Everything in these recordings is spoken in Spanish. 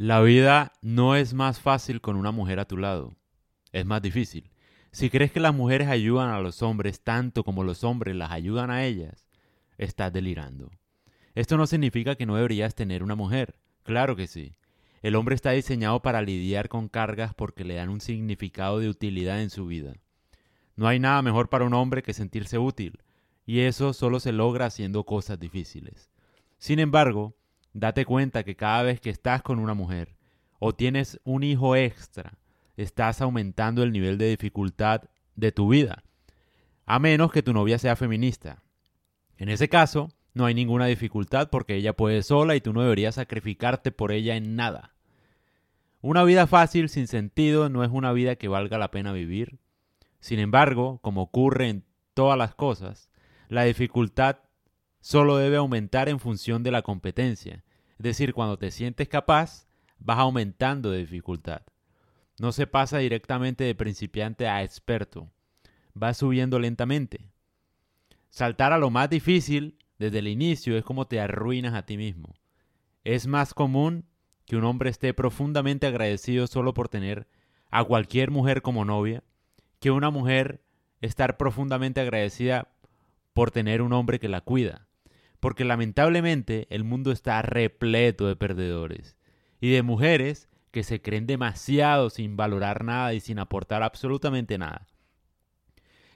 La vida no es más fácil con una mujer a tu lado, es más difícil. Si crees que las mujeres ayudan a los hombres tanto como los hombres las ayudan a ellas, estás delirando. Esto no significa que no deberías tener una mujer, claro que sí. El hombre está diseñado para lidiar con cargas porque le dan un significado de utilidad en su vida. No hay nada mejor para un hombre que sentirse útil, y eso solo se logra haciendo cosas difíciles. Sin embargo, Date cuenta que cada vez que estás con una mujer o tienes un hijo extra, estás aumentando el nivel de dificultad de tu vida. A menos que tu novia sea feminista. En ese caso, no hay ninguna dificultad porque ella puede sola y tú no deberías sacrificarte por ella en nada. Una vida fácil sin sentido no es una vida que valga la pena vivir. Sin embargo, como ocurre en todas las cosas, la dificultad solo debe aumentar en función de la competencia es decir, cuando te sientes capaz, vas aumentando de dificultad. No se pasa directamente de principiante a experto. Vas subiendo lentamente. Saltar a lo más difícil desde el inicio es como te arruinas a ti mismo. Es más común que un hombre esté profundamente agradecido solo por tener a cualquier mujer como novia, que una mujer estar profundamente agradecida por tener un hombre que la cuida porque lamentablemente el mundo está repleto de perdedores y de mujeres que se creen demasiado sin valorar nada y sin aportar absolutamente nada.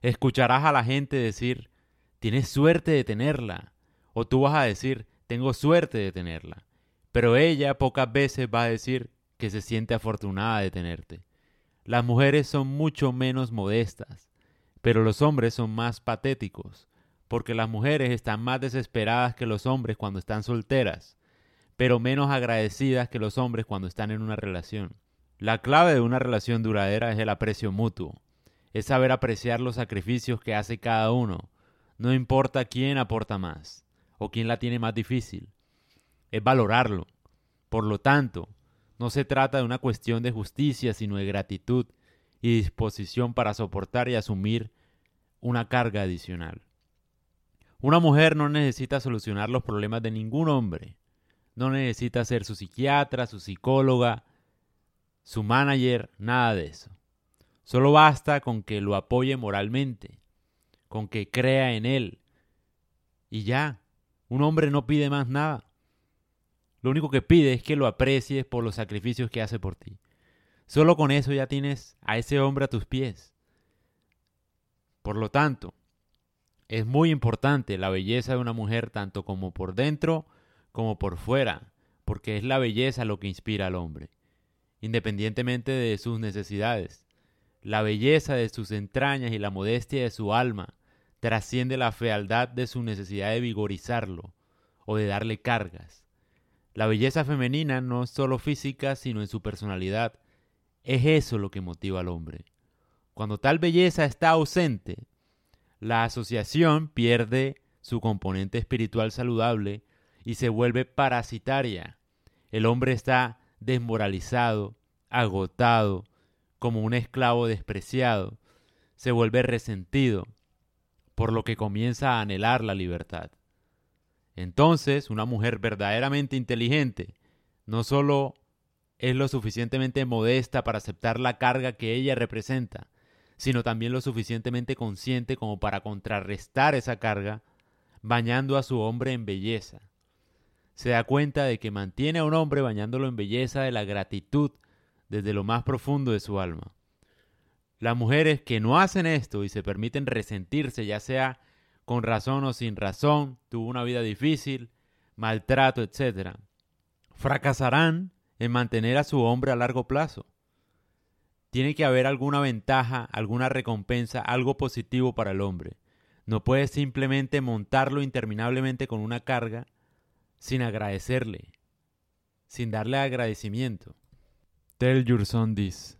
Escucharás a la gente decir, tienes suerte de tenerla, o tú vas a decir, tengo suerte de tenerla, pero ella pocas veces va a decir que se siente afortunada de tenerte. Las mujeres son mucho menos modestas, pero los hombres son más patéticos porque las mujeres están más desesperadas que los hombres cuando están solteras, pero menos agradecidas que los hombres cuando están en una relación. La clave de una relación duradera es el aprecio mutuo, es saber apreciar los sacrificios que hace cada uno, no importa quién aporta más o quién la tiene más difícil, es valorarlo. Por lo tanto, no se trata de una cuestión de justicia, sino de gratitud y disposición para soportar y asumir una carga adicional. Una mujer no necesita solucionar los problemas de ningún hombre. No necesita ser su psiquiatra, su psicóloga, su manager, nada de eso. Solo basta con que lo apoye moralmente, con que crea en él. Y ya, un hombre no pide más nada. Lo único que pide es que lo aprecies por los sacrificios que hace por ti. Solo con eso ya tienes a ese hombre a tus pies. Por lo tanto, es muy importante la belleza de una mujer tanto como por dentro como por fuera, porque es la belleza lo que inspira al hombre, independientemente de sus necesidades. La belleza de sus entrañas y la modestia de su alma trasciende la fealdad de su necesidad de vigorizarlo o de darle cargas. La belleza femenina no es solo física, sino en su personalidad. Es eso lo que motiva al hombre. Cuando tal belleza está ausente, la asociación pierde su componente espiritual saludable y se vuelve parasitaria. El hombre está desmoralizado, agotado, como un esclavo despreciado, se vuelve resentido, por lo que comienza a anhelar la libertad. Entonces, una mujer verdaderamente inteligente no solo es lo suficientemente modesta para aceptar la carga que ella representa, sino también lo suficientemente consciente como para contrarrestar esa carga, bañando a su hombre en belleza. Se da cuenta de que mantiene a un hombre bañándolo en belleza de la gratitud desde lo más profundo de su alma. Las mujeres que no hacen esto y se permiten resentirse, ya sea con razón o sin razón, tuvo una vida difícil, maltrato, etc., fracasarán en mantener a su hombre a largo plazo tiene que haber alguna ventaja, alguna recompensa, algo positivo para el hombre. No puedes simplemente montarlo interminablemente con una carga sin agradecerle, sin darle agradecimiento. Tell your son this.